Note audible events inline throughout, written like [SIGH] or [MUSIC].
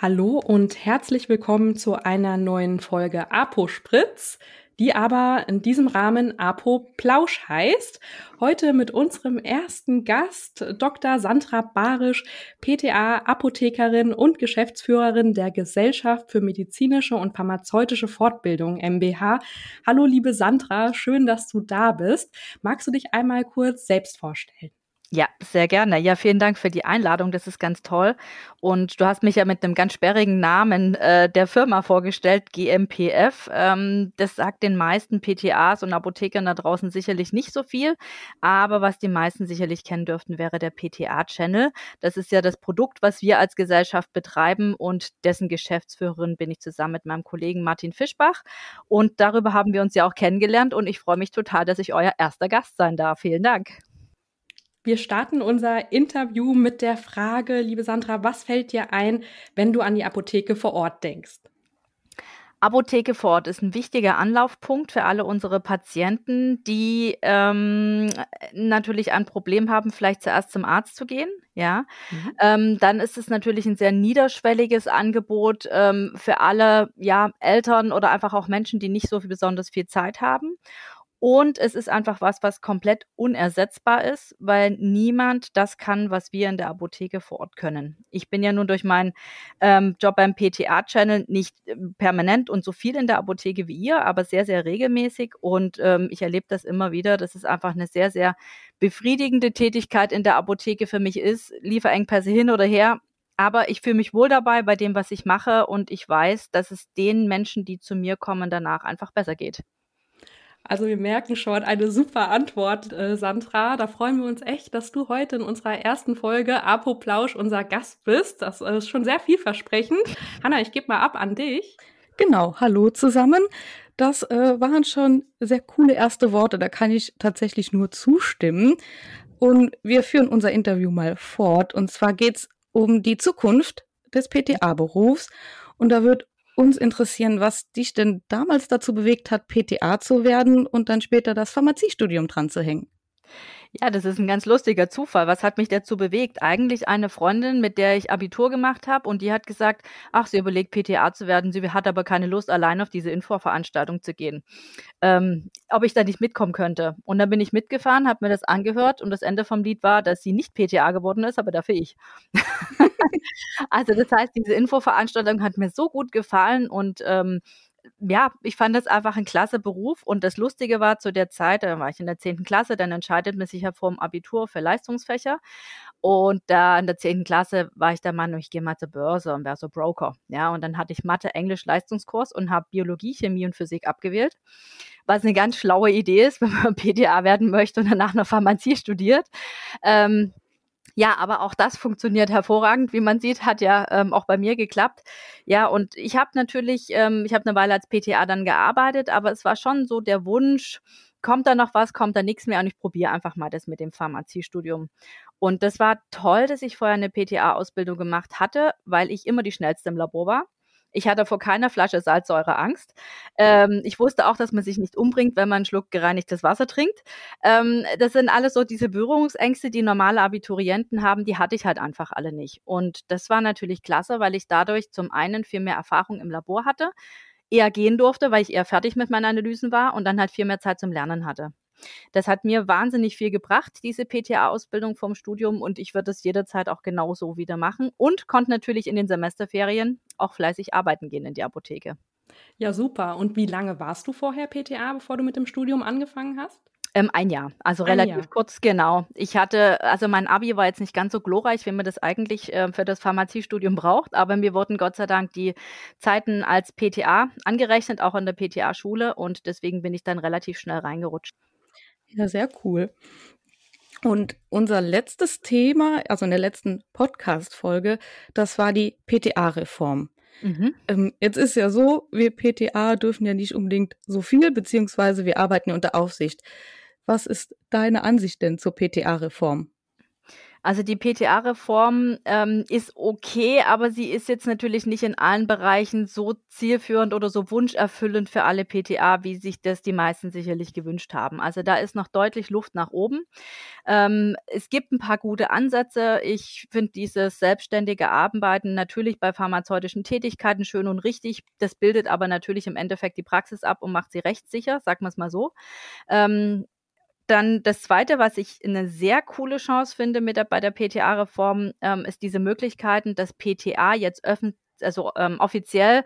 Hallo und herzlich willkommen zu einer neuen Folge Apo Spritz, die aber in diesem Rahmen Apo Plausch heißt. Heute mit unserem ersten Gast, Dr. Sandra Barisch, PTA, Apothekerin und Geschäftsführerin der Gesellschaft für medizinische und pharmazeutische Fortbildung MBH. Hallo liebe Sandra, schön, dass du da bist. Magst du dich einmal kurz selbst vorstellen? Ja, sehr gerne. Ja, vielen Dank für die Einladung. Das ist ganz toll. Und du hast mich ja mit einem ganz sperrigen Namen äh, der Firma vorgestellt, GMPF. Ähm, das sagt den meisten PTAs und Apothekern da draußen sicherlich nicht so viel. Aber was die meisten sicherlich kennen dürften, wäre der PTA-Channel. Das ist ja das Produkt, was wir als Gesellschaft betreiben und dessen Geschäftsführerin bin ich zusammen mit meinem Kollegen Martin Fischbach. Und darüber haben wir uns ja auch kennengelernt und ich freue mich total, dass ich euer erster Gast sein darf. Vielen Dank. Wir starten unser Interview mit der Frage, liebe Sandra, was fällt dir ein, wenn du an die Apotheke vor Ort denkst? Apotheke vor Ort ist ein wichtiger Anlaufpunkt für alle unsere Patienten, die ähm, natürlich ein Problem haben, vielleicht zuerst zum Arzt zu gehen. Ja, mhm. ähm, dann ist es natürlich ein sehr niederschwelliges Angebot ähm, für alle ja, Eltern oder einfach auch Menschen, die nicht so viel, besonders viel Zeit haben. Und es ist einfach was, was komplett unersetzbar ist, weil niemand das kann, was wir in der Apotheke vor Ort können. Ich bin ja nun durch meinen ähm, Job beim PTA-Channel nicht äh, permanent und so viel in der Apotheke wie ihr, aber sehr, sehr regelmäßig. Und ähm, ich erlebe das immer wieder. Das ist einfach eine sehr, sehr befriedigende Tätigkeit in der Apotheke für mich ist. Lieferengpässe hin oder her. Aber ich fühle mich wohl dabei bei dem, was ich mache. Und ich weiß, dass es den Menschen, die zu mir kommen, danach einfach besser geht. Also wir merken schon eine super Antwort, äh, Sandra. Da freuen wir uns echt, dass du heute in unserer ersten Folge Apo Plausch unser Gast bist. Das äh, ist schon sehr vielversprechend. Hanna, ich gebe mal ab an dich. Genau, hallo zusammen. Das äh, waren schon sehr coole erste Worte, da kann ich tatsächlich nur zustimmen. Und wir führen unser Interview mal fort. Und zwar geht's um die Zukunft des PTA-Berufs. Und da wird uns interessieren, was dich denn damals dazu bewegt hat, PTA zu werden und dann später das Pharmaziestudium dran zu hängen. Ja, das ist ein ganz lustiger Zufall. Was hat mich dazu bewegt? Eigentlich eine Freundin, mit der ich Abitur gemacht habe und die hat gesagt, ach, sie überlegt PTA zu werden, sie hat aber keine Lust, allein auf diese Infoveranstaltung zu gehen. Ähm, ob ich da nicht mitkommen könnte. Und dann bin ich mitgefahren, habe mir das angehört und das Ende vom Lied war, dass sie nicht PTA geworden ist, aber dafür ich. [LAUGHS] also das heißt, diese Infoveranstaltung hat mir so gut gefallen und ähm, ja, ich fand das einfach ein klasse Beruf und das Lustige war zu der Zeit, da war ich in der 10. Klasse, dann entscheidet man sich ja vor dem Abitur für Leistungsfächer und da in der 10. Klasse war ich der Mann, ich gehe mal zur Börse und wäre so Broker, ja, und dann hatte ich Mathe, Englisch, Leistungskurs und habe Biologie, Chemie und Physik abgewählt, was eine ganz schlaue Idee ist, [LAUGHS] wenn man PTA werden möchte und danach noch Pharmazie studiert. Ähm, ja, aber auch das funktioniert hervorragend. Wie man sieht, hat ja ähm, auch bei mir geklappt. Ja, und ich habe natürlich, ähm, ich habe eine Weile als PTA dann gearbeitet, aber es war schon so der Wunsch, kommt da noch was, kommt da nichts mehr und ich probiere einfach mal das mit dem Pharmaziestudium. Und das war toll, dass ich vorher eine PTA-Ausbildung gemacht hatte, weil ich immer die schnellste im Labor war. Ich hatte vor keiner Flasche Salzsäure Angst. Ähm, ich wusste auch, dass man sich nicht umbringt, wenn man einen Schluck gereinigtes Wasser trinkt. Ähm, das sind alles so diese Berührungsängste, die normale Abiturienten haben, die hatte ich halt einfach alle nicht. Und das war natürlich klasse, weil ich dadurch zum einen viel mehr Erfahrung im Labor hatte, eher gehen durfte, weil ich eher fertig mit meinen Analysen war und dann halt viel mehr Zeit zum Lernen hatte. Das hat mir wahnsinnig viel gebracht, diese PTA-Ausbildung vom Studium und ich würde es jederzeit auch genauso wieder machen und konnte natürlich in den Semesterferien auch fleißig arbeiten gehen in die Apotheke. Ja, super. Und wie lange warst du vorher PTA, bevor du mit dem Studium angefangen hast? Ähm, ein Jahr, also ein relativ Jahr. kurz, genau. Ich hatte, also mein Abi war jetzt nicht ganz so glorreich, wie man das eigentlich äh, für das Pharmaziestudium braucht, aber mir wurden Gott sei Dank die Zeiten als PTA angerechnet, auch an der PTA-Schule und deswegen bin ich dann relativ schnell reingerutscht. Ja, sehr cool. Und unser letztes Thema, also in der letzten Podcast-Folge, das war die PTA-Reform. Mhm. Ähm, jetzt ist ja so, wir PTA dürfen ja nicht unbedingt so viel, beziehungsweise wir arbeiten unter Aufsicht. Was ist deine Ansicht denn zur PTA-Reform? Also die PTA-Reform ähm, ist okay, aber sie ist jetzt natürlich nicht in allen Bereichen so zielführend oder so wunscherfüllend für alle PTA, wie sich das die meisten sicherlich gewünscht haben. Also da ist noch deutlich Luft nach oben. Ähm, es gibt ein paar gute Ansätze. Ich finde dieses selbstständige Arbeiten natürlich bei pharmazeutischen Tätigkeiten schön und richtig. Das bildet aber natürlich im Endeffekt die Praxis ab und macht sie rechtssicher, sagen wir es mal so. Ähm, dann das Zweite, was ich eine sehr coole Chance finde mit der, bei der PTA-Reform, ähm, ist diese Möglichkeiten, dass PTA jetzt öffentlich, also ähm, offiziell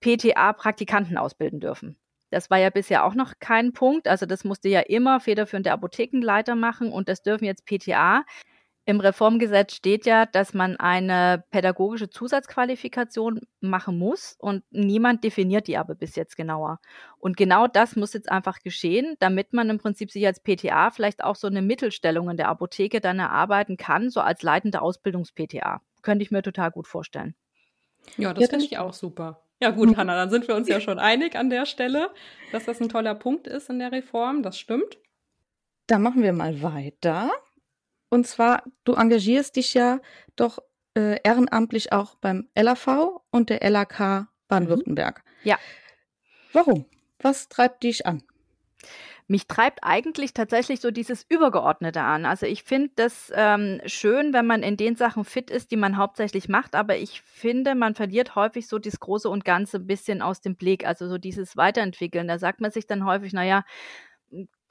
PTA-Praktikanten ausbilden dürfen. Das war ja bisher auch noch kein Punkt. Also das musste ja immer federführende Apothekenleiter machen und das dürfen jetzt PTA. Im Reformgesetz steht ja, dass man eine pädagogische Zusatzqualifikation machen muss und niemand definiert die aber bis jetzt genauer. Und genau das muss jetzt einfach geschehen, damit man im Prinzip sich als PTA vielleicht auch so eine Mittelstellung in der Apotheke dann erarbeiten kann, so als leitende Ausbildungs-PTA. Könnte ich mir total gut vorstellen. Ja, das ja, finde ich auch super. Ja gut, mhm. Hanna, dann sind wir uns ja schon einig an der Stelle, dass das ein toller Punkt ist in der Reform. Das stimmt. Dann machen wir mal weiter. Und zwar, du engagierst dich ja doch äh, ehrenamtlich auch beim LAV und der LAK Baden-Württemberg. Mhm. Ja. Warum? Was treibt dich an? Mich treibt eigentlich tatsächlich so dieses Übergeordnete an. Also ich finde das ähm, schön, wenn man in den Sachen fit ist, die man hauptsächlich macht, aber ich finde, man verliert häufig so das Große und Ganze ein bisschen aus dem Blick. Also so dieses Weiterentwickeln. Da sagt man sich dann häufig, naja,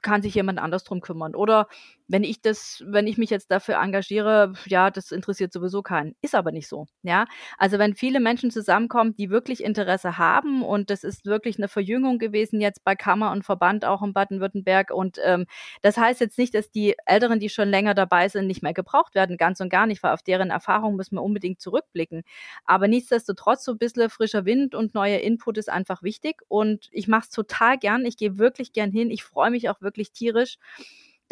kann sich jemand anders drum kümmern. Oder wenn ich das, wenn ich mich jetzt dafür engagiere, ja, das interessiert sowieso keinen. Ist aber nicht so. Ja, also wenn viele Menschen zusammenkommen, die wirklich Interesse haben und das ist wirklich eine Verjüngung gewesen jetzt bei Kammer und Verband auch in Baden-Württemberg und ähm, das heißt jetzt nicht, dass die Älteren, die schon länger dabei sind, nicht mehr gebraucht werden, ganz und gar nicht, weil auf deren Erfahrung müssen wir unbedingt zurückblicken. Aber nichtsdestotrotz so ein bisschen frischer Wind und neuer Input ist einfach wichtig und ich mache es total gern. Ich gehe wirklich gern hin. Ich freue mich auch wirklich tierisch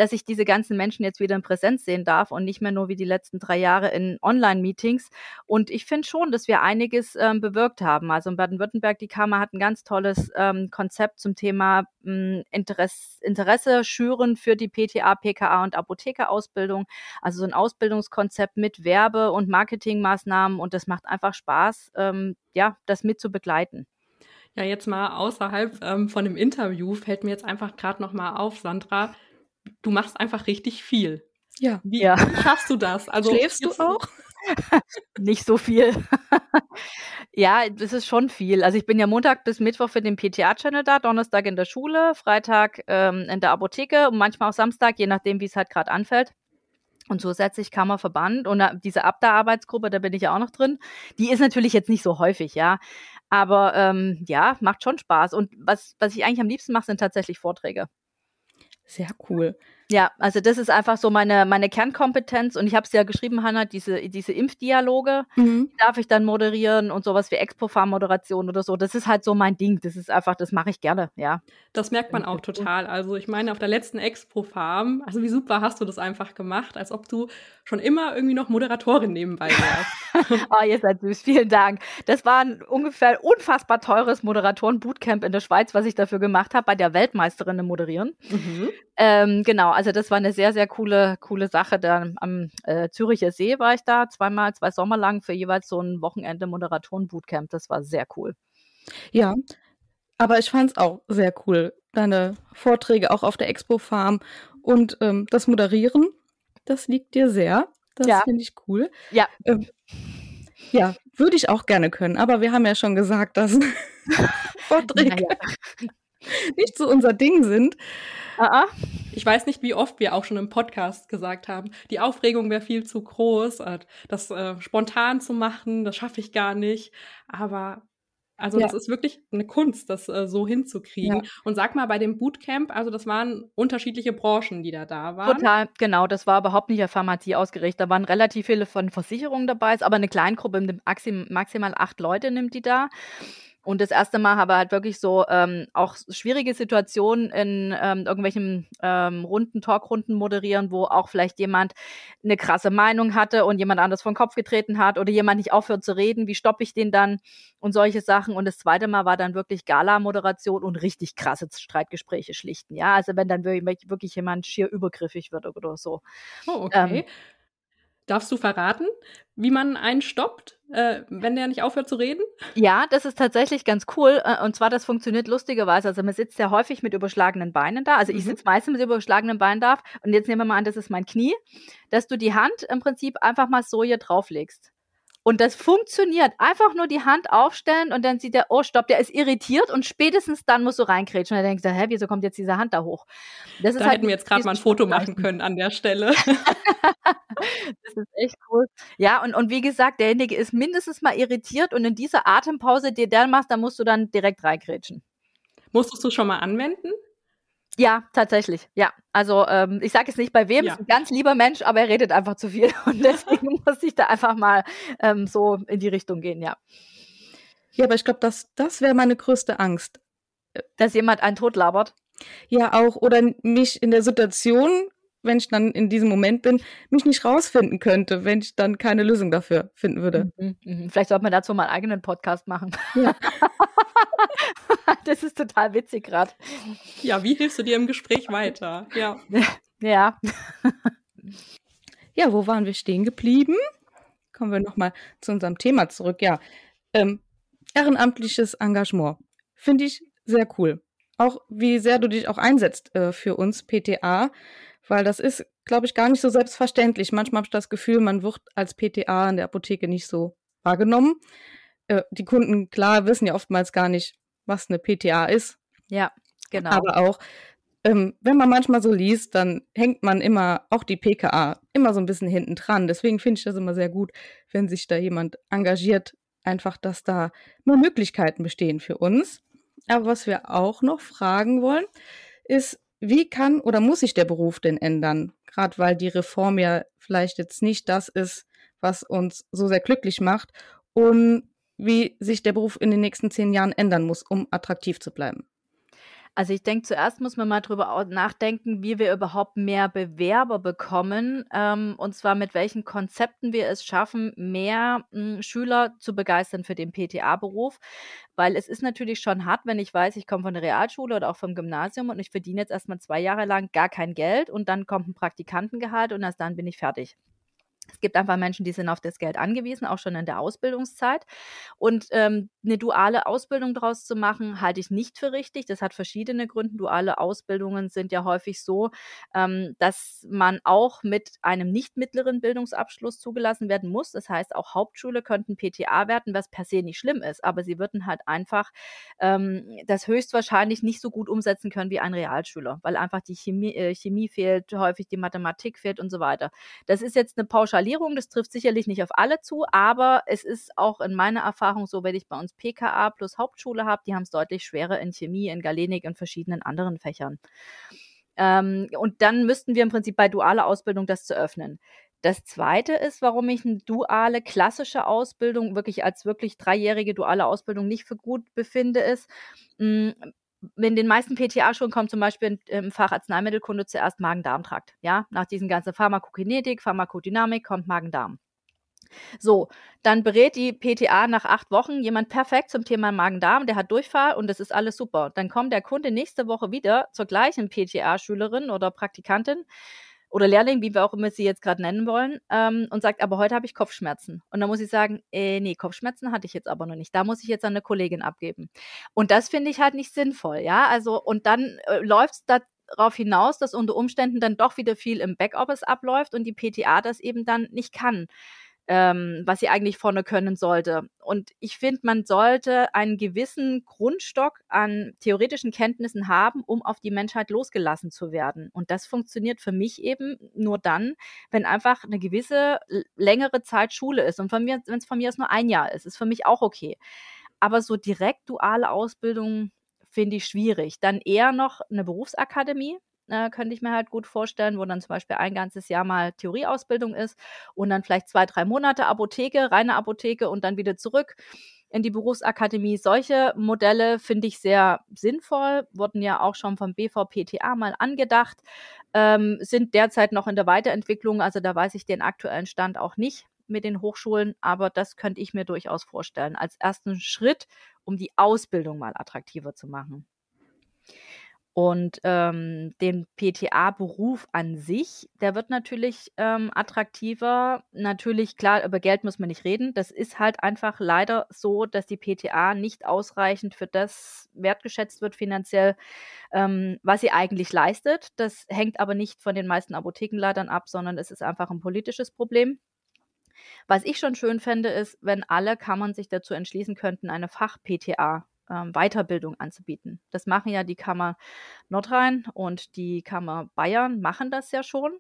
dass ich diese ganzen Menschen jetzt wieder in Präsenz sehen darf und nicht mehr nur wie die letzten drei Jahre in Online-Meetings. Und ich finde schon, dass wir einiges ähm, bewirkt haben. Also in Baden-Württemberg, die Kammer hat ein ganz tolles ähm, Konzept zum Thema ähm, Interesse, Interesse schüren für die PTA, PKA und Apothekerausbildung. Also so ein Ausbildungskonzept mit Werbe- und Marketingmaßnahmen und das macht einfach Spaß, ähm, ja, das mit zu begleiten. Ja, jetzt mal außerhalb ähm, von dem Interview fällt mir jetzt einfach gerade noch mal auf, Sandra, du machst einfach richtig viel. Ja. Wie, ja. wie schaffst du das? [LAUGHS] Also schläfst du auch? [LAUGHS] Nicht so viel. [LAUGHS] ja, das ist schon viel. Also ich bin ja Montag bis Mittwoch für den PTA-Channel da, Donnerstag in der Schule, Freitag ähm, in der Apotheke und manchmal auch Samstag, je nachdem, wie es halt gerade anfällt. Und zusätzlich Kammerverband und diese Abda-Arbeitsgruppe, da bin ich ja auch noch drin. Die ist natürlich jetzt nicht so häufig, ja. Aber ähm, ja, macht schon Spaß. Und was, was ich eigentlich am liebsten mache, sind tatsächlich Vorträge. Sehr cool. Ja, also das ist einfach so meine, meine Kernkompetenz und ich habe es ja geschrieben, Hanna, diese, diese Impfdialoge mhm. darf ich dann moderieren und sowas wie Expo-Farm-Moderation oder so. Das ist halt so mein Ding. Das ist einfach, das mache ich gerne, ja. Das merkt man auch total. Also ich meine, auf der letzten Expo-Farm, also wie super hast du das einfach gemacht, als ob du schon immer irgendwie noch Moderatorin nebenbei wärst. [LAUGHS] [LAUGHS] oh, ihr seid süß, vielen Dank. Das war ein ungefähr unfassbar teures Moderatoren-Bootcamp in der Schweiz, was ich dafür gemacht habe, bei der Weltmeisterin im Moderieren. Mhm. Ähm, genau, also das war eine sehr, sehr coole, coole Sache. Da am äh, Züricher See war ich da zweimal, zwei Sommer lang für jeweils so ein Wochenende Moderatoren-Bootcamp. Das war sehr cool. Ja, aber ich fand es auch sehr cool. Deine Vorträge auch auf der Expo Farm und ähm, das Moderieren, das liegt dir sehr. Das ja. finde ich cool. Ja. Ähm, ja, würde ich auch gerne können, aber wir haben ja schon gesagt, dass [LAUGHS] Vorträge [LAUGHS] nicht so unser Ding sind. Ah, Ich weiß nicht, wie oft wir auch schon im Podcast gesagt haben, die Aufregung wäre viel zu groß, das äh, spontan zu machen, das schaffe ich gar nicht. Aber also ja. das ist wirklich eine Kunst, das äh, so hinzukriegen. Ja. Und sag mal, bei dem Bootcamp, also das waren unterschiedliche Branchen, die da da waren. Total, genau. Das war überhaupt nicht auf Pharmazie ausgerichtet. Da waren relativ viele von Versicherungen dabei, aber eine Kleingruppe, maximal acht Leute nimmt die da. Und das erste Mal habe halt wirklich so ähm, auch schwierige Situationen in ähm, irgendwelchen ähm, Runden, Talkrunden moderieren, wo auch vielleicht jemand eine krasse Meinung hatte und jemand anders vom Kopf getreten hat oder jemand nicht aufhört zu reden. Wie stoppe ich den dann? Und solche Sachen. Und das zweite Mal war dann wirklich Gala-Moderation und richtig krasse Streitgespräche schlichten. Ja, also wenn dann wirklich, jemand schier übergriffig wird oder so. Oh, okay. Ähm, Darfst du verraten, wie man einen stoppt, äh, wenn der nicht aufhört zu reden? Ja, das ist tatsächlich ganz cool. Äh, und zwar, das funktioniert lustigerweise. Also man sitzt ja häufig mit überschlagenen Beinen da. Also ich mhm. sitze meistens mit überschlagenen Beinen da. Und jetzt nehmen wir mal an, das ist mein Knie, dass du die Hand im Prinzip einfach mal so hier drauflegst. Und das funktioniert. Einfach nur die Hand aufstellen und dann sieht er, oh, stopp, der ist irritiert und spätestens dann musst du reinkrätschen. Und dann denkst du, hä, wieso kommt jetzt diese Hand da hoch? Das da halt hätten wir jetzt gerade mal ein Foto machen können an der Stelle. [LAUGHS] das ist echt cool. Ja, und, und wie gesagt, derjenige ist mindestens mal irritiert und in dieser Atempause, die der machst, da musst du dann direkt reinkrätschen. Musstest du schon mal anwenden? Ja, tatsächlich. Ja, also ähm, ich sage jetzt nicht bei wem, ja. ist ein ganz lieber Mensch, aber er redet einfach zu viel [LAUGHS] und deswegen [LAUGHS] muss ich da einfach mal ähm, so in die Richtung gehen, ja. Ja, aber ich glaube, das, das wäre meine größte Angst. Dass jemand einen tot labert? Ja, auch. Oder mich in der Situation wenn ich dann in diesem Moment bin, mich nicht rausfinden könnte, wenn ich dann keine Lösung dafür finden würde. Mhm, mh. Vielleicht sollte man dazu mal einen eigenen Podcast machen. Ja. [LAUGHS] das ist total witzig gerade. Ja, wie hilfst du dir im Gespräch weiter? Ja. [LAUGHS] Ja. Ja, wo waren wir stehen geblieben? Kommen wir nochmal zu unserem Thema zurück. Ja, ähm, ehrenamtliches Engagement. Finde ich sehr cool. Auch wie sehr du dich auch einsetzt äh, für uns PTA. Weil das ist, glaube ich, gar nicht so selbstverständlich. Manchmal habe ich das Gefühl, man wird als PTA in der Apotheke nicht so wahrgenommen. Äh, die Kunden, klar, wissen ja oftmals gar nicht, was eine PTA ist. Ja, genau. Aber auch, ähm, wenn man manchmal so liest, dann hängt man immer, auch die PKA, immer so ein bisschen hinten dran. Deswegen finde ich das immer sehr gut, wenn sich da jemand engagiert, einfach, dass da mehr Möglichkeiten bestehen für uns. Aber was wir auch noch fragen wollen, ist, wie kann oder muss sich der Beruf denn ändern? Gerade weil die Reform ja vielleicht jetzt nicht das ist, was uns so sehr glücklich macht und wie sich der Beruf in den nächsten zehn Jahren ändern muss, um attraktiv zu bleiben. Also ich denke, zuerst muss man mal drüber nachdenken, wie wir überhaupt mehr Bewerber bekommen, ähm, und zwar mit welchen Konzepten wir es schaffen, mehr hm, Schüler zu begeistern für den PTA-Beruf. Weil es ist natürlich schon hart, wenn ich weiß, ich komme von der Realschule oder auch vom Gymnasium und ich verdiene jetzt erstmal zwei Jahre lang gar kein Geld und dann kommt ein Praktikantengehalt und erst dann bin ich fertig. Es gibt einfach Menschen, die sind auf das Geld angewiesen, auch schon in der Ausbildungszeit. Und ähm, eine duale Ausbildung daraus zu machen, halte ich nicht für richtig. Das hat verschiedene Gründe. Duale Ausbildungen sind ja häufig so, ähm, dass man auch mit einem nicht mittleren Bildungsabschluss zugelassen werden muss. Das heißt, auch Hauptschule könnten PTA werden, was per se nicht schlimm ist. Aber sie würden halt einfach ähm, das höchstwahrscheinlich nicht so gut umsetzen können wie ein Realschüler, weil einfach die Chemie, äh, Chemie fehlt, häufig die Mathematik fehlt und so weiter. Das ist jetzt eine Pauschale Skalierung, das trifft sicherlich nicht auf alle zu, aber es ist auch in meiner Erfahrung so, wenn ich bei uns PKA plus Hauptschule habe, die haben es deutlich schwerer in Chemie, in Galenik und verschiedenen anderen Fächern. Ähm, und dann müssten wir im Prinzip bei dualer Ausbildung das zu öffnen. Das zweite ist, warum ich eine duale, klassische Ausbildung wirklich als wirklich dreijährige duale Ausbildung nicht für gut befinde, ist, hm, in den meisten PTA-Schulen kommt zum Beispiel im Fach Arzneimittelkunde zuerst Magen-Darm-Trakt. Ja, nach diesen ganzen Pharmakokinetik, Pharmakodynamik kommt Magen-Darm. So, dann berät die PTA nach acht Wochen jemand perfekt zum Thema Magen-Darm, der hat Durchfall und das ist alles super. Dann kommt der Kunde nächste Woche wieder zur gleichen PTA-Schülerin oder Praktikantin oder Lehrling, wie wir auch immer sie jetzt gerade nennen wollen, ähm, und sagt, aber heute habe ich Kopfschmerzen. Und dann muss ich sagen, äh, nee, Kopfschmerzen hatte ich jetzt aber noch nicht. Da muss ich jetzt an eine Kollegin abgeben. Und das finde ich halt nicht sinnvoll, ja. Also, und dann äh, läuft es darauf hinaus, dass unter Umständen dann doch wieder viel im Backoffice abläuft und die PTA das eben dann nicht kann ähm, was sie eigentlich vorne können sollte. Und ich finde, man sollte einen gewissen Grundstock an theoretischen Kenntnissen haben, um auf die Menschheit losgelassen zu werden. Und das funktioniert für mich eben nur dann, wenn einfach eine gewisse längere Zeit Schule ist. Und wenn es von mir aus nur ein Jahr ist, ist für mich auch okay. Aber so direkt duale Ausbildung finde ich schwierig. Dann eher noch eine Berufsakademie, äh, könnte ich mir halt gut vorstellen, wo dann zum Beispiel ein ganzes Jahr mal Theorieausbildung ist und dann vielleicht zwei, drei Monate Apotheke, reine Apotheke und dann wieder zurück in die Berufsakademie. Solche Modelle finde ich sehr sinnvoll, wurden ja auch schon vom BVPTA mal angedacht, ähm, sind derzeit noch in der Weiterentwicklung, also da weiß ich den aktuellen Stand auch nicht mit den Hochschulen, aber das könnte ich mir durchaus vorstellen als ersten Schritt, um die Ausbildung mal attraktiver zu machen. Und ähm, den PTA-Beruf an sich, der wird natürlich ähm, attraktiver. Natürlich, klar, über Geld muss man nicht reden. Das ist halt einfach leider so, dass die PTA nicht ausreichend für das wertgeschätzt wird finanziell, ähm, was sie eigentlich leistet. Das hängt aber nicht von den meisten Apothekenleitern ab, sondern es ist einfach ein politisches Problem. Was ich schon schön fände, ist, wenn alle Kammern sich dazu entschließen könnten, eine Fach-PTA ähm, Weiterbildung anzubieten. Das machen ja die Kammer Nordrhein und die Kammer Bayern machen das ja schon.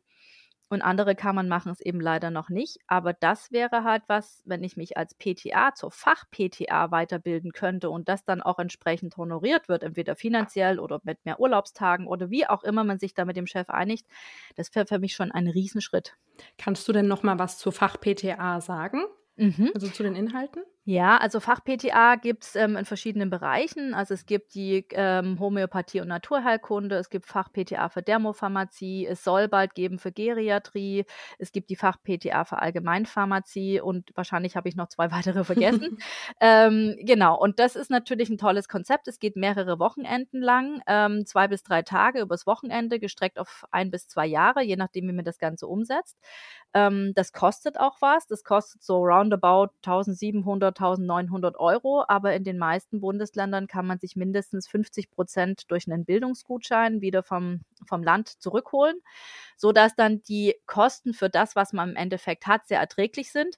Und andere Kammern machen es eben leider noch nicht. Aber das wäre halt was, wenn ich mich als PTA zur Fach-PTA weiterbilden könnte und das dann auch entsprechend honoriert wird, entweder finanziell oder mit mehr Urlaubstagen oder wie auch immer man sich da mit dem Chef einigt. Das wäre für mich schon ein Riesenschritt. Kannst du denn noch mal was zur Fach-PTA sagen? Mhm. Also zu den Inhalten? Ja, also Fach-PTA gibt es ähm, in verschiedenen Bereichen. Also es gibt die ähm, Homöopathie und Naturheilkunde, es gibt Fach-PTA für Dermopharmazie, es soll bald geben für Geriatrie, es gibt die Fach-PTA für Allgemeinpharmazie und wahrscheinlich habe ich noch zwei [LAUGHS] weitere vergessen. [LAUGHS] ähm, genau, und das ist natürlich ein tolles Konzept. Es geht mehrere Wochenenden lang, ähm, zwei bis drei Tage übers Wochenende, gestreckt auf ein bis zwei Jahre, je nachdem, wie man das Ganze umsetzt. Ähm, das kostet auch was. Das kostet so roundabout 1700 1900 Euro, aber in den meisten Bundesländern kann man sich mindestens 50 Prozent durch einen Bildungsgutschein wieder vom, vom Land zurückholen, sodass dann die Kosten für das, was man im Endeffekt hat, sehr erträglich sind.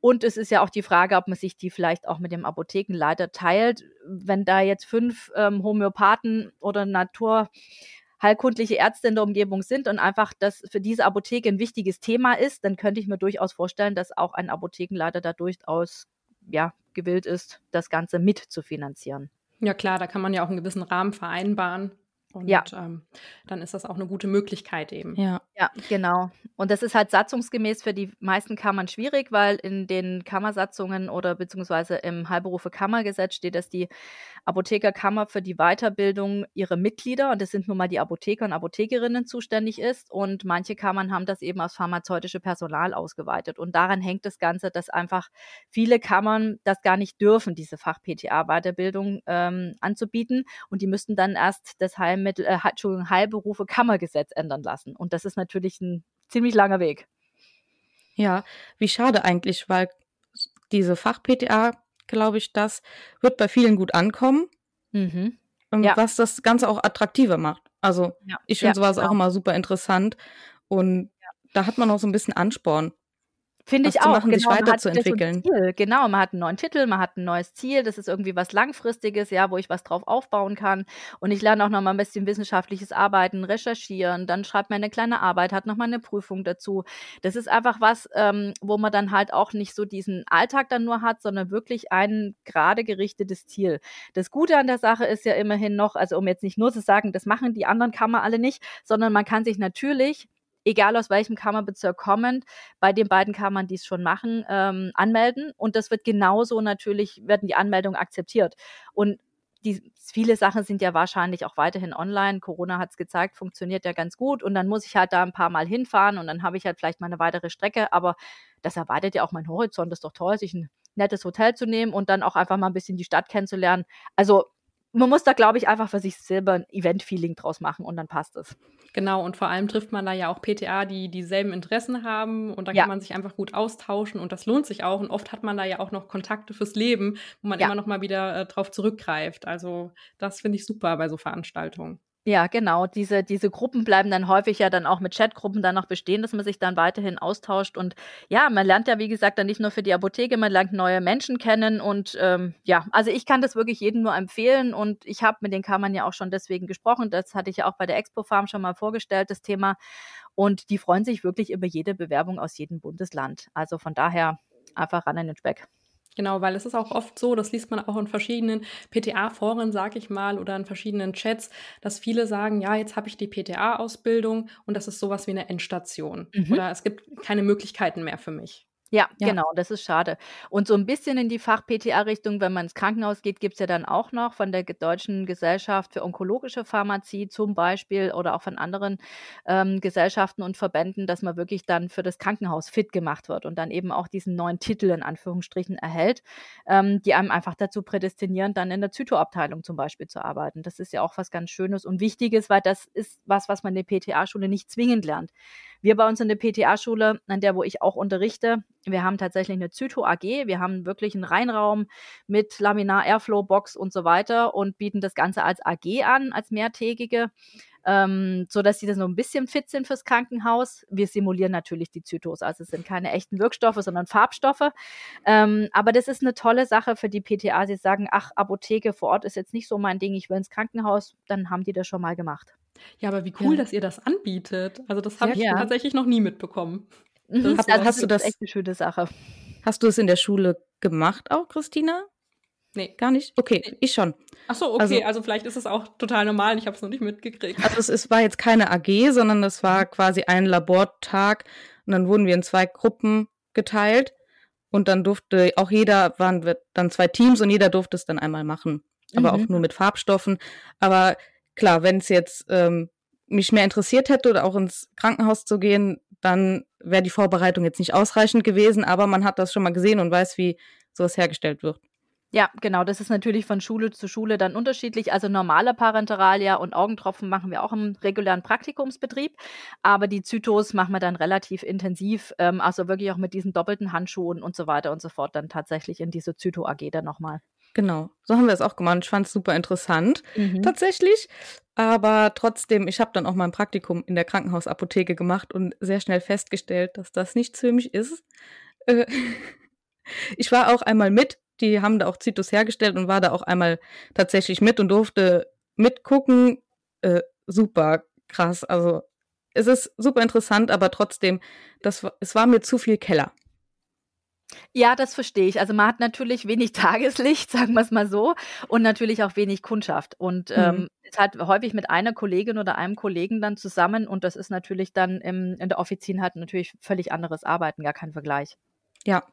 Und es ist ja auch die Frage, ob man sich die vielleicht auch mit dem Apothekenleiter teilt. Wenn da jetzt fünf ähm, Homöopathen oder Natur heilkundliche Ärzte in der Umgebung sind und einfach das für diese Apotheke ein wichtiges Thema ist, dann könnte ich mir durchaus vorstellen, dass auch ein Apothekenleiter da durchaus ja, gewillt ist, das Ganze mit zu finanzieren. Ja klar, da kann man ja auch einen gewissen Rahmen vereinbaren. Und ja. ähm, dann ist das auch eine gute Möglichkeit eben. Ja. Ja, genau. Und das ist halt satzungsgemäß für die meisten Kammern schwierig, weil in den Kammersatzungen oder beziehungsweise im Heilberufe-Kammergesetz steht, dass die Apothekerkammer für die Weiterbildung ihrer Mitglieder, und das sind nun mal die Apotheker und Apothekerinnen, zuständig ist. Und manche Kammern haben das eben aufs pharmazeutische Personal ausgeweitet. Und daran hängt das Ganze, dass einfach viele Kammern das gar nicht dürfen, diese Fach-PTA-Weiterbildung ähm, anzubieten. Und die müssten dann erst das Heil Heilmittel, äh, Heilberufe Kammergesetz ändern lassen. Und das ist natürlich ein ziemlich langer Weg. Ja, wie schade eigentlich, weil diese Fach-PTA, glaube ich, das wird bei vielen gut ankommen. Mhm. Ja. Was das Ganze auch attraktiver macht. Also ja. ich finde ja, sowas genau. auch immer super interessant. Und da hat man auch so ein bisschen Ansporn. Finde ich auch, machen, genau, sich weiterzuentwickeln. So genau, man hat einen neuen Titel, man hat ein neues Ziel, das ist irgendwie was Langfristiges, ja, wo ich was drauf aufbauen kann. Und ich lerne auch noch mal ein bisschen wissenschaftliches Arbeiten, recherchieren, dann schreibt man eine kleine Arbeit, hat noch mal eine Prüfung dazu. Das ist einfach was, ähm, wo man dann halt auch nicht so diesen Alltag dann nur hat, sondern wirklich ein gerade gerichtetes Ziel. Das Gute an der Sache ist ja immerhin noch, also um jetzt nicht nur zu sagen, das machen die anderen Kammer alle nicht, sondern man kann sich natürlich egal aus welchem Kammerbezirk kommend, bei den beiden Kammern, die es schon machen, ähm, anmelden. Und das wird genauso natürlich, werden die Anmeldungen akzeptiert. Und die, viele Sachen sind ja wahrscheinlich auch weiterhin online. Corona hat es gezeigt, funktioniert ja ganz gut. Und dann muss ich halt da ein paar Mal hinfahren und dann habe ich halt vielleicht mal eine weitere Strecke. Aber das erweitert ja auch meinen Horizont. Das ist doch toll, sich ein nettes Hotel zu nehmen und dann auch einfach mal ein bisschen die Stadt kennenzulernen. Also man muss da, glaube ich, einfach für sich selber ein Event-Feeling draus machen und dann passt es. Genau, und vor allem trifft man da ja auch PTA, die dieselben Interessen haben und da ja. kann man sich einfach gut austauschen und das lohnt sich auch. Und oft hat man da ja auch noch Kontakte fürs Leben, wo man ja. immer noch mal wieder äh, drauf zurückgreift. Also das finde ich super bei so Veranstaltungen. Ja, genau. Diese, diese Gruppen bleiben dann häufig ja dann auch mit Chatgruppen dann noch bestehen, dass man sich dann weiterhin austauscht. Und ja, man lernt ja, wie gesagt, dann nicht nur für die Apotheke, man lernt neue Menschen kennen. Und ähm, ja, also ich kann das wirklich jedem nur empfehlen. Und ich habe mit den Kammern ja auch schon deswegen gesprochen. Das hatte ich ja auch bei der Expo Farm schon mal vorgestellt, das Thema. Und die freuen sich wirklich über jede Bewerbung aus jedem Bundesland. Also von daher einfach ran in den Speck. Genau, weil es ist auch oft so, das liest man auch in verschiedenen PTA-Foren, sag ich mal, oder in verschiedenen Chats, dass viele sagen, ja, jetzt habe ich die PTA-Ausbildung und das ist sowas wie eine Endstation. Mhm. Oder es gibt keine Möglichkeiten mehr für mich. Ja, ja, genau, das ist schade. Und so ein bisschen in die Fach-PTA-Richtung, wenn man ins Krankenhaus geht, gibt es ja dann auch noch von der Deutschen Gesellschaft für onkologische Pharmazie zum Beispiel oder auch von anderen ähm, Gesellschaften und Verbänden, dass man wirklich dann für das Krankenhaus fit gemacht wird und dann eben auch diesen neuen Titel in Anführungsstrichen erhält, ähm, die einem einfach dazu prädestinieren, dann in der Zytoabteilung zum Beispiel zu arbeiten. Das ist ja auch was ganz Schönes und Wichtiges, weil das ist was, was man in der PTA-Schule nicht zwingend lernt. Wir bei uns in der PTA-Schule, an der, wo ich auch unterrichte, wir haben tatsächlich eine Zyto AG. Wir haben wirklich einen Reinraum mit Laminar Airflow Box und so weiter und bieten das Ganze als AG an, als mehrtägige, ähm, so dass sie das so ein bisschen fit sind fürs Krankenhaus. Wir simulieren natürlich die Zytos, also es sind keine echten Wirkstoffe, sondern Farbstoffe. Ähm, aber das ist eine tolle Sache für die PTA. Sie sagen, ach, Apotheke vor Ort ist jetzt nicht so mein Ding, ich will ins Krankenhaus, dann haben die das schon mal gemacht. Ja, aber wie cool, ja. dass ihr das anbietet. Also das habe ich ja. tatsächlich noch nie mitbekommen. Mhm. Hast, also hast du das echt eine schöne Sache. Hast du es in der Schule gemacht auch, Christina? Nee. Gar nicht? Okay, nee. ich schon. Ach so, okay, also, also vielleicht ist es auch total normal, ich habe es noch nicht mitgekriegt. Also es, es war jetzt keine AG, sondern es war quasi ein Labortag und dann wurden wir in zwei Gruppen geteilt und dann durfte auch jeder, waren wir dann zwei Teams und jeder durfte es dann einmal machen. Aber mhm. auch nur mit Farbstoffen. Aber klar, wenn es jetzt ähm, mich mehr interessiert hätte oder auch ins Krankenhaus zu gehen, dann wäre die Vorbereitung jetzt nicht ausreichend gewesen, aber man hat das schon mal gesehen und weiß, wie sowas hergestellt wird. Ja, genau. Das ist natürlich von Schule zu Schule dann unterschiedlich. Also normale Parenteralia und Augentropfen machen wir auch im regulären Praktikumsbetrieb. Aber die Zytos machen wir dann relativ intensiv. Ähm, also wirklich auch mit diesen doppelten Handschuhen und so weiter und so fort dann tatsächlich in diese Zyto-AG dann nochmal. Genau, so haben wir es auch gemacht. Ich fand es super interessant, mhm. tatsächlich. Aber trotzdem, ich habe dann auch mal ein Praktikum in der Krankenhausapotheke gemacht und sehr schnell festgestellt, dass das nichts für mich ist. Äh, [LAUGHS] ich war auch einmal mit, die haben da auch Zitus hergestellt und war da auch einmal tatsächlich mit und durfte mitgucken. Äh, super krass. Also es ist super interessant, aber trotzdem, das, es war mir zu viel Keller. Ja, das verstehe ich. Also man hat natürlich wenig [LAUGHS] Tageslicht, sagen wir es mal so, und natürlich auch wenig Kundschaft. Und ähm, mhm. ähm, ist halt häufig mit einer Kollegin oder einem Kollegen dann zusammen und das ist natürlich dann im, in der Offizin halt natürlich völlig anderes Arbeiten, gar kein Vergleich. Ja,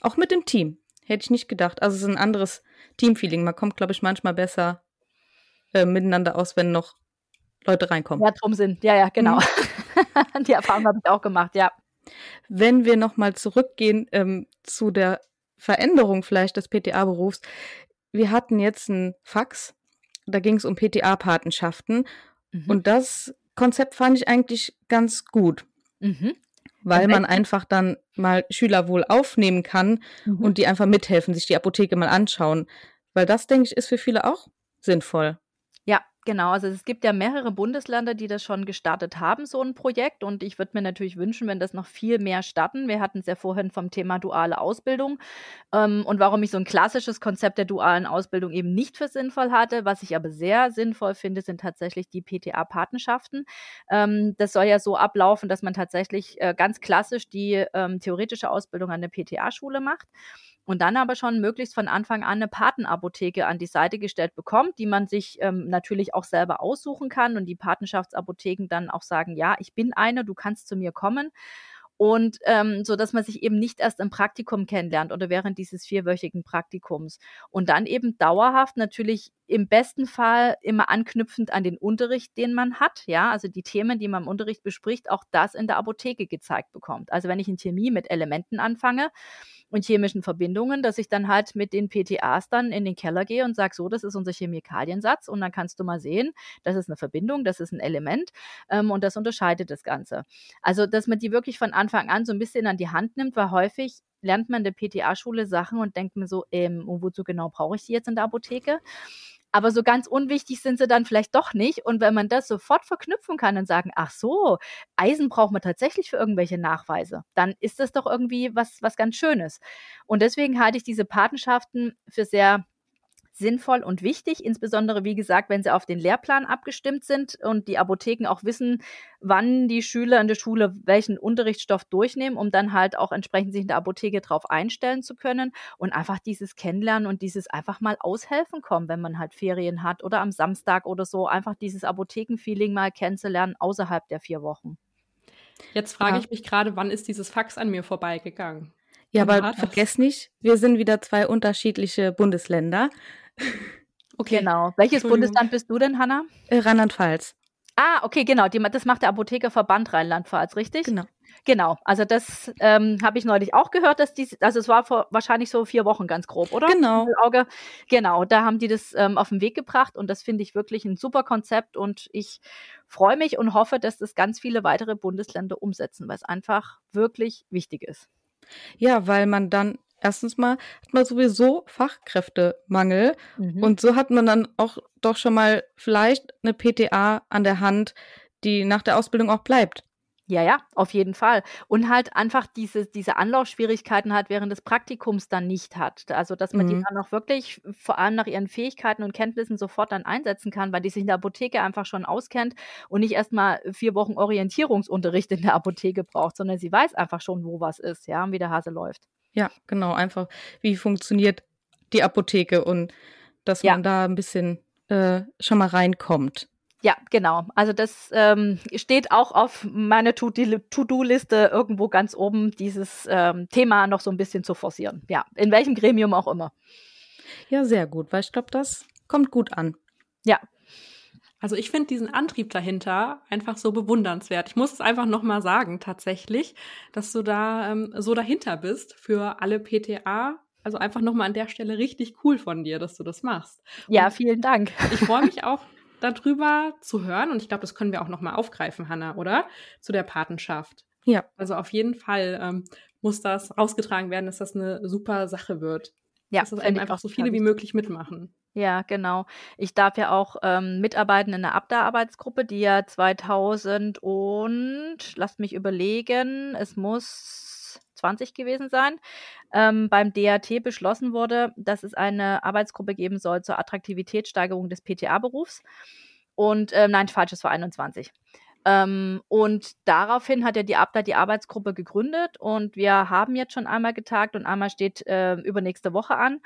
auch mit dem Team. Hätte ich nicht gedacht. Also es ist ein anderes Teamfeeling. Man kommt, glaube ich, manchmal besser äh, miteinander aus, wenn noch Leute reinkommen. Ja, drum sind. Ja, ja, genau. Mhm. [LAUGHS] Die Erfahrung habe ich auch gemacht, ja. Wenn wir nochmal zurückgehen ähm, zu der Veränderung vielleicht des PTA-Berufs. Wir hatten jetzt ein Fax, da ging es um PTA-Patenschaften. Mhm. Und das Konzept fand ich eigentlich ganz gut. Mhm. Weil man einfach dann mal Schüler wohl aufnehmen kann mhm. und die einfach mithelfen, sich die Apotheke mal anschauen. Weil das, denke ich, ist für viele auch sinnvoll. Genau, also es gibt ja mehrere Bundesländer, die das schon gestartet haben, so ein Projekt. Und ich würde mir natürlich wünschen, wenn das noch viel mehr starten. Wir hatten es ja vorhin vom Thema duale Ausbildung ähm, und warum ich so ein klassisches Konzept der dualen Ausbildung eben nicht für sinnvoll hatte. Was ich aber sehr sinnvoll finde, sind tatsächlich die PTA-Patenschaften. Ähm, das soll ja so ablaufen, dass man tatsächlich äh, ganz klassisch die ähm, theoretische Ausbildung an der PTA-Schule macht und dann aber schon möglichst von Anfang an eine Patenapotheke an die Seite gestellt bekommt, die man sich ähm, natürlich auch selber aussuchen kann und die Patenschaftsapotheken dann auch sagen, ja, ich bin eine, du kannst zu mir kommen und ähm, so dass man sich eben nicht erst im Praktikum kennenlernt oder während dieses vierwöchigen Praktikums und dann eben dauerhaft natürlich im besten Fall immer anknüpfend an den Unterricht, den man hat, ja, also die Themen, die man im Unterricht bespricht, auch das in der Apotheke gezeigt bekommt. Also wenn ich in Chemie mit Elementen anfange und chemischen Verbindungen, dass ich dann halt mit den PTAs dann in den Keller gehe und sage, so, das ist unser Chemikaliensatz und dann kannst du mal sehen, das ist eine Verbindung, das ist ein Element ähm, und das unterscheidet das Ganze. Also, dass man die wirklich von Anfang an so ein bisschen an die Hand nimmt, weil häufig lernt man in der PTA-Schule Sachen und denkt mir so, ähm, wozu genau brauche ich die jetzt in der Apotheke? Aber so ganz unwichtig sind sie dann vielleicht doch nicht. Und wenn man das sofort verknüpfen kann und sagen, ach so, Eisen braucht man tatsächlich für irgendwelche Nachweise, dann ist das doch irgendwie was, was ganz Schönes. Und deswegen halte ich diese Patenschaften für sehr sinnvoll und wichtig, insbesondere wie gesagt, wenn sie auf den Lehrplan abgestimmt sind und die Apotheken auch wissen, wann die Schüler in der Schule welchen Unterrichtsstoff durchnehmen, um dann halt auch entsprechend sich in der Apotheke drauf einstellen zu können und einfach dieses Kennenlernen und dieses einfach mal aushelfen kommen, wenn man halt Ferien hat oder am Samstag oder so, einfach dieses Apothekenfeeling mal kennenzulernen außerhalb der vier Wochen. Jetzt frage ja. ich mich gerade, wann ist dieses Fax an mir vorbeigegangen? Ja, aber vergiss nicht, wir sind wieder zwei unterschiedliche Bundesländer. [LAUGHS] Okay. Genau. Welches Bundesland bist du denn, Hanna? Äh, Rheinland-Pfalz. Ah, okay, genau. Die, das macht der Apothekerverband Rheinland-Pfalz, richtig? Genau. Genau, also das ähm, habe ich neulich auch gehört, dass die, also es war vor wahrscheinlich so vier Wochen ganz grob, oder? Genau. Auge. Genau, da haben die das ähm, auf den Weg gebracht und das finde ich wirklich ein super Konzept und ich freue mich und hoffe, dass das ganz viele weitere Bundesländer umsetzen, weil es einfach wirklich wichtig ist. Ja, weil man dann erstens mal hat man sowieso Fachkräftemangel mhm. und so hat man dann auch doch schon mal vielleicht eine PTA an der Hand, die nach der Ausbildung auch bleibt. Ja, ja, auf jeden Fall. Und halt einfach diese, diese Anlaufschwierigkeiten hat während des Praktikums dann nicht hat. Also, dass man die mhm. dann auch wirklich vor allem nach ihren Fähigkeiten und Kenntnissen sofort dann einsetzen kann, weil die sich in der Apotheke einfach schon auskennt und nicht erstmal vier Wochen Orientierungsunterricht in der Apotheke braucht, sondern sie weiß einfach schon, wo was ist, ja, und wie der Hase läuft. Ja, genau, einfach, wie funktioniert die Apotheke und dass Ja. man da ein bisschen äh, schon mal reinkommt. Ja, genau. Also das ähm, steht auch auf meiner To-Do-Liste irgendwo ganz oben, dieses ähm, Thema noch so ein bisschen zu forcieren. Ja, in welchem Gremium auch immer. Ja, sehr gut, weil ich glaube, das kommt gut an. Ja. Also ich finde diesen Antrieb dahinter einfach so bewundernswert. Ich muss es einfach nochmal sagen, tatsächlich, dass du da ähm, so dahinter bist für alle PTA. Also einfach nochmal an der Stelle richtig cool von dir, dass du das machst. Ja, Und vielen Dank. Ich freue mich [LAUGHS] auch darüber zu hören. Und ich glaube, das können wir auch nochmal aufgreifen, Hanna, oder? Zu der Patenschaft. Ja. Also auf jeden Fall ähm, muss das rausgetragen werden, dass das eine super Sache wird. Ja, dass das einfach so viele wie möglich mitmachen. Ja, genau. Ich darf ja auch ähm, mitarbeiten in der Abda-Arbeitsgruppe, die ja 2000 und, lasst mich überlegen, es muss 20 gewesen sein, ähm, beim DAT beschlossen wurde, dass es eine Arbeitsgruppe geben soll zur Attraktivitätssteigerung des PTA-Berufs. Und äh, nein, falsch, es war 21. Ähm, und daraufhin hat ja die Abda die Arbeitsgruppe gegründet und wir haben jetzt schon einmal getagt und einmal steht äh, übernächste Woche an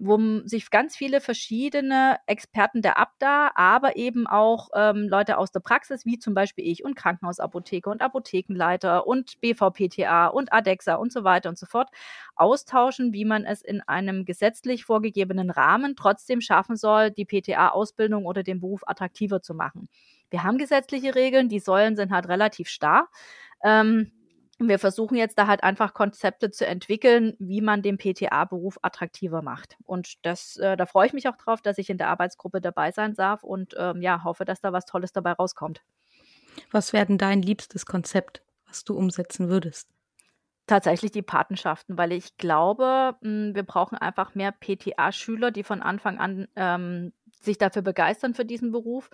wo sich ganz viele verschiedene Experten der Abda, aber eben auch ähm, Leute aus der Praxis, wie zum Beispiel ich und Krankenhausapotheker und Apothekenleiter und BVPTA und ADEXA und so weiter und so fort, austauschen, wie man es in einem gesetzlich vorgegebenen Rahmen trotzdem schaffen soll, die PTA-Ausbildung oder den Beruf attraktiver zu machen. Wir haben gesetzliche Regeln, die Säulen sind halt relativ starr. Ähm, wir versuchen jetzt da halt einfach Konzepte zu entwickeln, wie man den PTA-Beruf attraktiver macht. Und das, äh, da freue ich mich auch drauf, dass ich in der Arbeitsgruppe dabei sein darf und ähm, ja, hoffe, dass da was Tolles dabei rauskommt. Was wäre denn dein liebstes Konzept, was du umsetzen würdest? Tatsächlich die Patenschaften, weil ich glaube, hm, wir brauchen einfach mehr PTA-Schüler, die von Anfang an ähm, sich dafür begeistern für diesen Beruf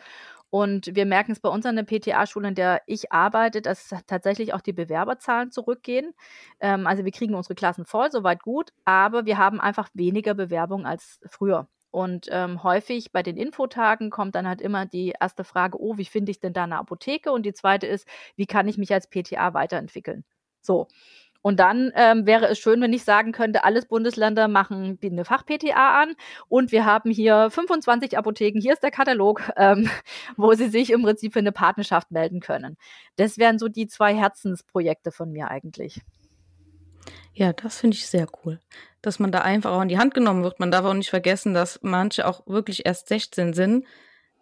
und wir merken es bei uns an der PTA-Schule, in der ich arbeite, dass tatsächlich auch die Bewerberzahlen zurückgehen. Ähm, also wir kriegen unsere Klassen voll, soweit gut, aber wir haben einfach weniger Bewerbungen als früher. Und ähm, häufig bei den Infotagen kommt dann halt immer die erste Frage, oh, wie finde ich denn da eine Apotheke? Und die zweite ist, wie kann ich mich als PTA weiterentwickeln? So. Und dann ähm, wäre es schön, wenn ich sagen könnte, alles Bundesländer machen eine Fach-PTA an und wir haben hier 25 Apotheken, hier ist der Katalog, [LAUGHS] ähm, wo sie sich im Prinzip für eine Partnerschaft melden können. Das wären so die zwei Herzensprojekte von mir eigentlich. Ja, das finde ich sehr cool, dass man da einfach auch in die Hand genommen wird. Man darf auch nicht vergessen, dass manche auch wirklich erst 16 sind,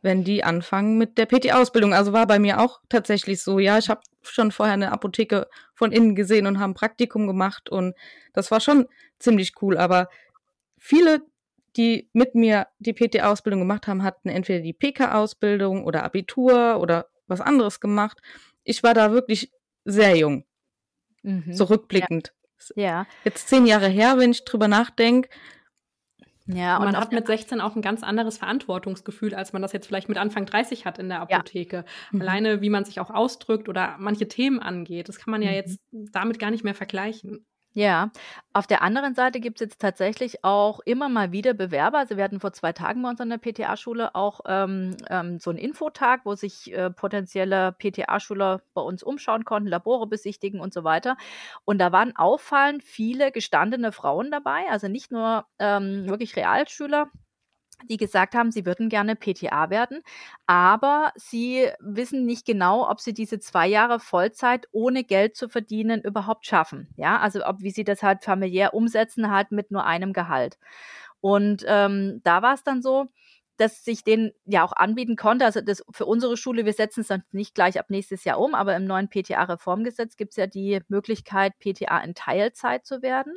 wenn die anfangen mit der PT-Ausbildung. Also war bei mir auch tatsächlich so. Ja, ich habe schon vorher eine Apotheke von innen gesehen und habe ein Praktikum gemacht und das war schon ziemlich cool. Aber viele, die mit mir die PT-Ausbildung gemacht haben, hatten entweder die PK-Ausbildung oder Abitur oder was anderes gemacht. Ich war da wirklich sehr jung, mhm. zurückblickend. Ja. ja. Jetzt zehn Jahre her, wenn ich drüber nachdenke, ja, und man hat mit 16 auch ein ganz anderes Verantwortungsgefühl, als man das jetzt vielleicht mit Anfang 30 hat in der Apotheke. Ja. Mhm. Alleine, wie man sich auch ausdrückt oder manche Themen angeht, das kann man ja mhm. jetzt damit gar nicht mehr vergleichen. Ja, auf der anderen Seite gibt es jetzt tatsächlich auch immer mal wieder Bewerber. Also wir hatten vor zwei Tagen bei uns an der PTA-Schule auch ähm, ähm, so einen Infotag, wo sich äh, potenzielle PTA-Schüler bei uns umschauen konnten, Labore besichtigen und so weiter. Und da waren auffallend viele gestandene Frauen dabei, also nicht nur ähm, wirklich Realschüler, die gesagt haben, sie würden gerne PTA werden, aber sie wissen nicht genau, ob sie diese zwei Jahre Vollzeit ohne Geld zu verdienen überhaupt schaffen. Ja, also ob wie sie das halt familiär umsetzen halt mit nur einem Gehalt. Und ähm, da war es dann so, dass sich den ja auch anbieten konnte. Also das für unsere Schule, wir setzen es dann nicht gleich ab nächstes Jahr um, aber im neuen PTA-Reformgesetz gibt es ja die Möglichkeit, PTA in Teilzeit zu werden.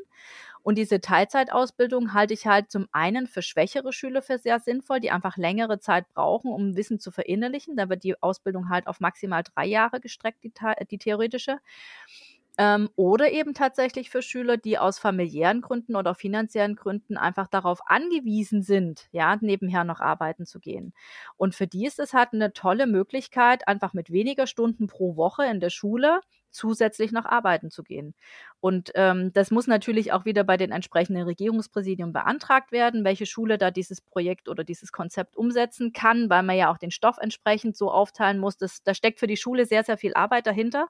Und diese Teilzeitausbildung halte ich halt zum einen für schwächere Schüler für sehr sinnvoll, die einfach längere Zeit brauchen, um Wissen zu verinnerlichen. Da wird die Ausbildung halt auf maximal drei Jahre gestreckt, die, die theoretische. Ähm, oder eben tatsächlich für Schüler, die aus familiären Gründen oder finanziellen Gründen einfach darauf angewiesen sind, ja, nebenher noch arbeiten zu gehen. Und für die ist es halt eine tolle Möglichkeit, einfach mit weniger Stunden pro Woche in der Schule zusätzlich noch arbeiten zu gehen. Und ähm, das muss natürlich auch wieder bei den entsprechenden Regierungspräsidien beantragt werden, welche Schule da dieses Projekt oder dieses Konzept umsetzen kann, weil man ja auch den Stoff entsprechend so aufteilen muss. Das, da steckt für die Schule sehr, sehr viel Arbeit dahinter.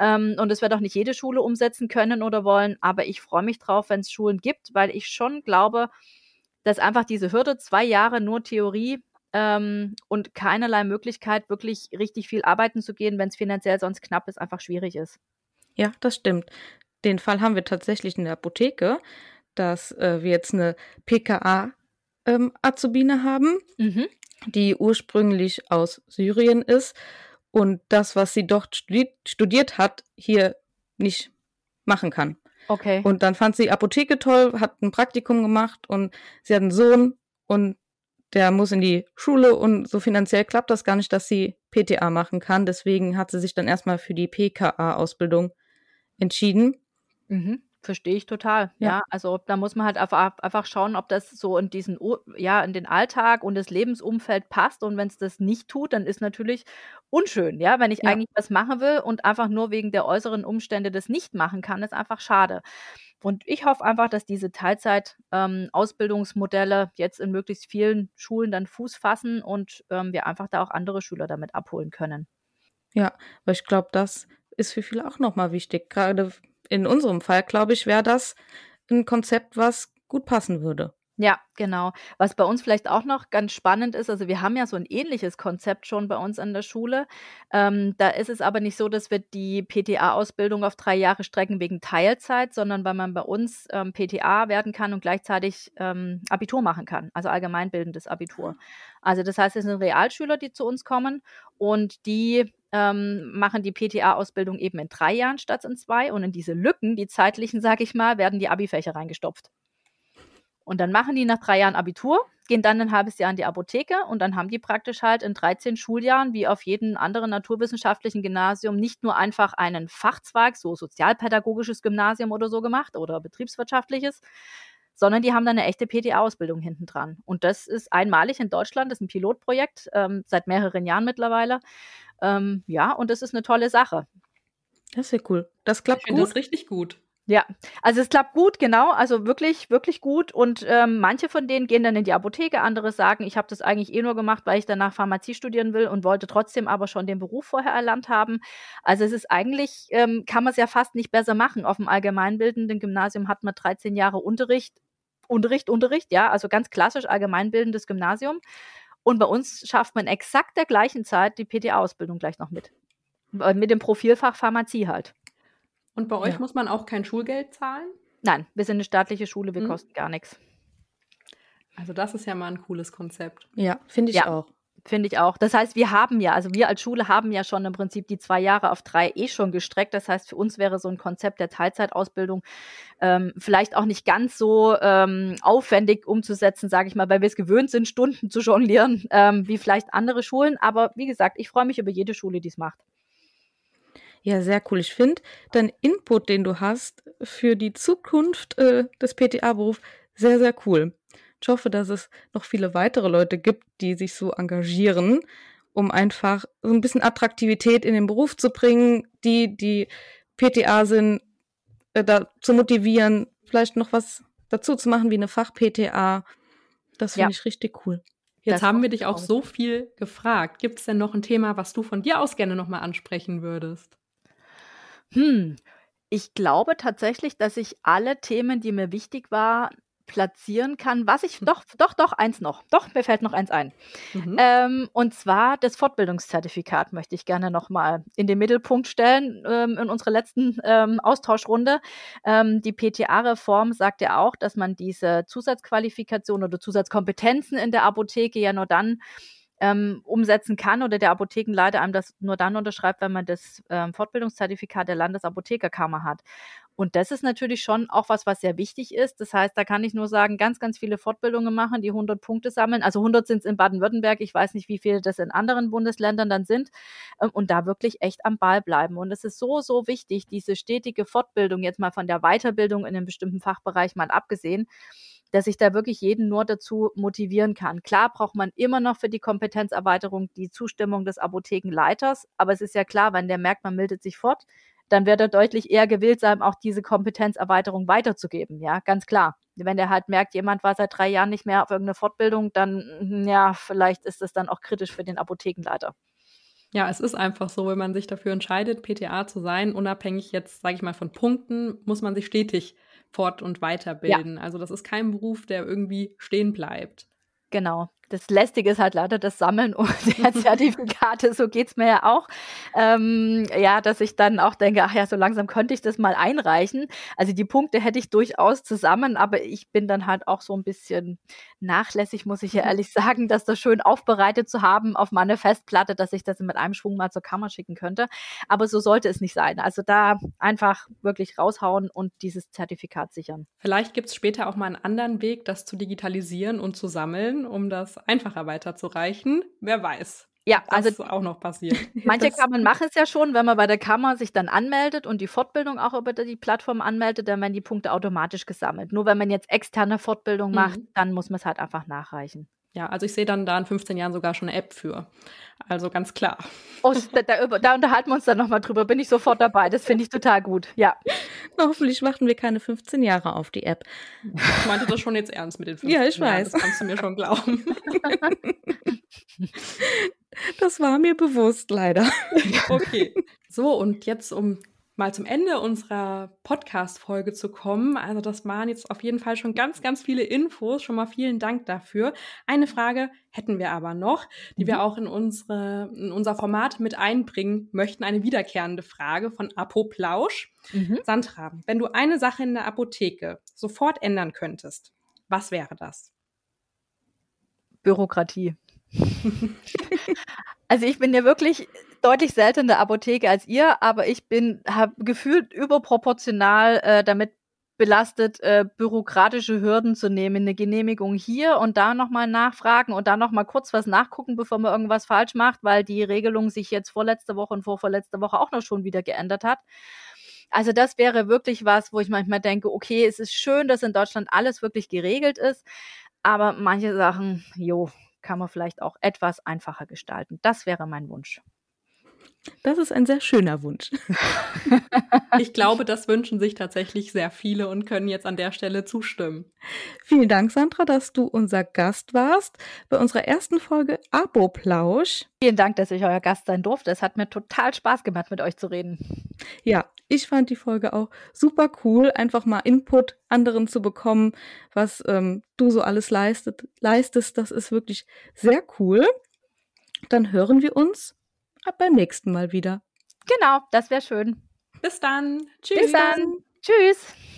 Ähm, und es wird auch nicht jede Schule umsetzen können oder wollen. Aber ich freue mich drauf, wenn es Schulen gibt, weil ich schon glaube, dass einfach diese Hürde zwei Jahre nur Theorie ähm, und keinerlei Möglichkeit, wirklich richtig viel arbeiten zu gehen, wenn es finanziell sonst knapp ist, einfach schwierig ist. Ja, das stimmt. Den Fall haben wir tatsächlich in der Apotheke, dass äh, wir jetzt eine PKA-Azubine ähm, haben, mhm. die ursprünglich aus Syrien ist und das, was sie dort studi studiert hat, hier nicht machen kann. Okay. Und dann fand sie Apotheke toll, hat ein Praktikum gemacht und sie hat einen Sohn und der muss in die Schule und so finanziell klappt das gar nicht, dass sie PTA machen kann. Deswegen hat sie sich dann erstmal für die PKA-Ausbildung entschieden. Mhm. Verstehe ich total. Ja. ja. also da muss man halt einfach, einfach schauen, ob das so in diesen, ja, in den Alltag und das Lebensumfeld passt. Und wenn es das nicht tut, dann ist natürlich unschön, ja. Wenn ich ja. eigentlich was machen will und einfach nur wegen der äußeren Umstände das nicht machen kann, ist einfach schade. Und ich hoffe einfach, dass diese Teilzeit-Ausbildungsmodelle ähm, jetzt in möglichst vielen Schulen dann Fuß fassen und ähm, wir einfach da auch andere Schüler damit abholen können. Ja, weil ich glaube, das ist für viele auch nochmal wichtig. Gerade in unserem Fall, glaube ich, wäre das ein Konzept, was gut passen würde. Ja, genau. Was bei uns vielleicht auch noch ganz spannend ist, also wir haben ja so ein ähnliches Konzept schon bei uns an der Schule. Ähm, da ist es aber nicht so, dass wir die PTA-Ausbildung auf drei Jahre strecken wegen Teilzeit, sondern weil man bei uns ähm, PTA werden kann und gleichzeitig ähm, Abitur machen kann, also allgemeinbildendes Abitur. Also das heißt, es sind Realschüler, die zu uns kommen und die ähm, machen die PTA-Ausbildung eben in drei Jahren statt in zwei und in diese Lücken, die zeitlichen, sage ich mal, werden die Abi-Fächer reingestopft. Und dann machen die nach drei Jahren Abitur, gehen dann ein halbes Jahr in die Apotheke und dann haben die praktisch halt in 13 Schuljahren, wie auf jedem anderen naturwissenschaftlichen Gymnasium, nicht nur einfach einen Fachzweig, so sozialpädagogisches Gymnasium oder so gemacht oder betriebswirtschaftliches, sondern die haben dann eine echte PTA-Ausbildung hinten dran. Und das ist einmalig in Deutschland, das ist ein Pilotprojekt, ähm, seit mehreren Jahren mittlerweile. Ähm, ja, und das ist eine tolle Sache. Das ist ja cool. Das klappt ich gut. Das richtig gut. Ja, also es klappt gut, genau, also wirklich, wirklich gut. Und ähm, manche von denen gehen dann in die Apotheke, andere sagen, ich habe das eigentlich eh nur gemacht, weil ich danach Pharmazie studieren will und wollte trotzdem aber schon den Beruf vorher erlernt haben. Also es ist eigentlich, ähm, kann man es ja fast nicht besser machen. Auf dem allgemeinbildenden Gymnasium hat man 13 Jahre Unterricht, Unterricht, Unterricht, ja, also ganz klassisch allgemeinbildendes Gymnasium. Und bei uns schafft man exakt der gleichen Zeit die PTA-Ausbildung gleich noch mit. Äh, mit dem Profilfach Pharmazie halt. Und bei euch ja. muss man auch kein Schulgeld zahlen? Nein, wir sind eine staatliche Schule, wir hm. kosten gar nichts. Also das ist ja mal ein cooles Konzept. Ja, finde ich ja. auch. Finde ich auch. Das heißt, wir haben ja, also wir als Schule haben ja schon im Prinzip die zwei Jahre auf drei eh schon gestreckt. Das heißt, für uns wäre so ein Konzept der Teilzeitausbildung ähm, vielleicht auch nicht ganz so ähm, aufwendig umzusetzen, sage ich mal, weil wir es gewöhnt sind, Stunden zu jonglieren, ähm, wie vielleicht andere Schulen. Aber wie gesagt, ich freue mich über jede Schule, die es macht. Ja, sehr cool. Ich finde dein Input, den du hast für die Zukunft äh, des PTA-Berufs, sehr, sehr cool. Ich hoffe, dass es noch viele weitere Leute gibt, die sich so engagieren, um einfach so ein bisschen Attraktivität in den Beruf zu bringen, die, die PTA sind, äh, da zu motivieren, vielleicht noch was dazu zu machen wie eine Fach-PTA. Das finde ja. ich richtig cool. Jetzt das haben wir dich auch so viel gefragt. Gibt es denn noch ein Thema, was du von dir aus gerne nochmal ansprechen würdest? Hm, ich glaube tatsächlich, dass ich alle Themen, die mir wichtig war, platzieren kann. Was ich doch, doch, doch, eins noch. Doch, mir fällt noch eins ein. Mhm. Ähm, und zwar das Fortbildungszertifikat möchte ich gerne nochmal in den Mittelpunkt stellen ähm, in unserer letzten ähm, Austauschrunde. Ähm, die PTA-Reform sagt ja auch, dass man diese Zusatzqualifikation oder Zusatzkompetenzen in der Apotheke ja nur dann ähm, umsetzen kann oder der Apothekenleiter einem das nur dann unterschreibt, wenn man das ähm, Fortbildungszertifikat der Landesapothekerkammer hat. Und das ist natürlich schon auch was, was sehr wichtig ist. Das heißt, da kann ich nur sagen, ganz, ganz viele Fortbildungen machen, die 100 Punkte sammeln. Also 100 sind es in Baden-Württemberg. Ich weiß nicht, wie viele das in anderen Bundesländern dann sind. Ähm, und da wirklich echt am Ball bleiben. Und es ist so, so wichtig, diese stetige Fortbildung, jetzt mal von der Weiterbildung in einem bestimmten Fachbereich mal abgesehen, dass ich da wirklich jeden nur dazu motivieren kann. Klar braucht man immer noch für die Kompetenzerweiterung die Zustimmung des Apothekenleiters, aber es ist ja klar, wenn der merkt, man meldet sich fort, dann wird er deutlich eher gewillt sein, auch diese Kompetenzerweiterung weiterzugeben. Ja, ganz klar. Wenn der halt merkt, jemand war seit drei Jahren nicht mehr auf irgendeine Fortbildung, dann, hm, ja, vielleicht ist das dann auch kritisch für den Apothekenleiter. Ja, es ist einfach so, wenn man sich dafür entscheidet, PTA zu sein, unabhängig jetzt, sage ich mal, von Punkten, muss man sich stetig fort- und weiterbilden. Ja. Also das ist kein Beruf, der irgendwie stehen bleibt. Genau das Lästige ist halt leider das Sammeln der [LAUGHS] Zertifikate, so geht es mir ja auch. Ähm, ja, dass ich dann auch denke, ach ja, so langsam könnte ich das mal einreichen. Also die Punkte hätte ich durchaus zusammen, aber ich bin dann halt auch so ein bisschen nachlässig, muss ich ja mhm. ehrlich sagen, das da schön aufbereitet zu haben auf meine Festplatte, dass ich das mit einem Schwung mal zur Kammer schicken könnte. Aber so sollte es nicht sein. Also da einfach wirklich raushauen und dieses Zertifikat sichern. Vielleicht gibt es später auch mal einen anderen Weg, das zu digitalisieren und zu sammeln, um das einfacher weiterzureichen. Wer weiß. Ja, also ist auch noch passiert. [LAUGHS] Manche Kammern machen es ja schon, wenn man bei der Kammer sich dann anmeldet und die Fortbildung auch über die Plattform anmeldet, dann werden die Punkte automatisch gesammelt. Nur wenn man jetzt externe Fortbildung mhm. macht, dann muss man es halt einfach nachreichen. Ja, also ich sehe dann da in 15 Jahren sogar schon eine App für. Also ganz klar. Oh, da, da, da unterhalten wir uns dann nochmal drüber. Bin ich sofort dabei. Das finde ich total gut. Ja. Na, [LAUGHS] hoffentlich warten wir keine 15 Jahre auf die App. Ich meinte das schon jetzt ernst mit den 15 Ja, ich Jahren. weiß. Das kannst du mir schon glauben. [LAUGHS] Das war mir bewusst, leider. [LAUGHS] Okay. So, und jetzt, um mal zum Ende unserer Podcast-Folge zu kommen. Also das waren jetzt auf jeden Fall schon ganz, ganz viele Infos. Schon mal vielen Dank dafür. Eine Frage hätten wir aber noch, die mhm. wir auch in, unsere, in unser Format mit einbringen möchten. Eine wiederkehrende Frage von Apoplausch. Mhm. Sandra, wenn du eine Sache in der Apotheke sofort ändern könntest, was wäre das? Bürokratie. [LAUGHS] also ich bin ja wirklich deutlich seltener in der Apotheke als ihr, aber ich bin habe gefühlt überproportional äh, damit belastet, äh, bürokratische Hürden zu nehmen, eine Genehmigung hier und da nochmal nachfragen und da nochmal kurz was nachgucken, bevor man irgendwas falsch macht, weil die Regelung sich jetzt vorletzte Woche und vorvorletzte Woche auch noch schon wieder geändert hat. Also das wäre wirklich was, wo ich manchmal denke, okay, es ist schön, dass in Deutschland alles wirklich geregelt ist, aber manche Sachen, jo, kann man vielleicht auch etwas einfacher gestalten. Das wäre mein Wunsch. Das ist ein sehr schöner Wunsch. [LAUGHS] [LAUGHS] ich glaube, das wünschen sich tatsächlich sehr viele und können jetzt an der Stelle zustimmen. Vielen Dank, Sandra, dass du unser Gast warst bei unserer ersten Folge Abo-Plausch. Vielen Dank, dass ich euer Gast sein durfte. Es hat mir total Spaß gemacht, mit euch zu reden. Ja, ich fand die Folge auch super cool, einfach mal Input anderen zu bekommen, was ähm, du so alles leistet, leistest. Das ist wirklich sehr cool. Dann hören wir uns beim nächsten Mal wieder. Genau, das wäre schön. Bis dann. Tschüss. Bis dann. Tschüss.